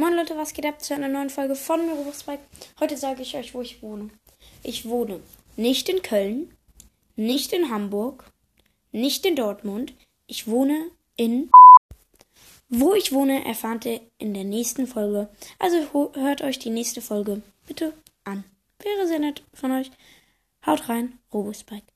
Moin Leute, was geht ab zu einer neuen Folge von Robusbike? Heute sage ich euch, wo ich wohne. Ich wohne nicht in Köln, nicht in Hamburg, nicht in Dortmund. Ich wohne in. Wo ich wohne, erfahrt ihr in der nächsten Folge. Also hört euch die nächste Folge bitte an. Wäre sehr nett von euch. Haut rein, Robusbike.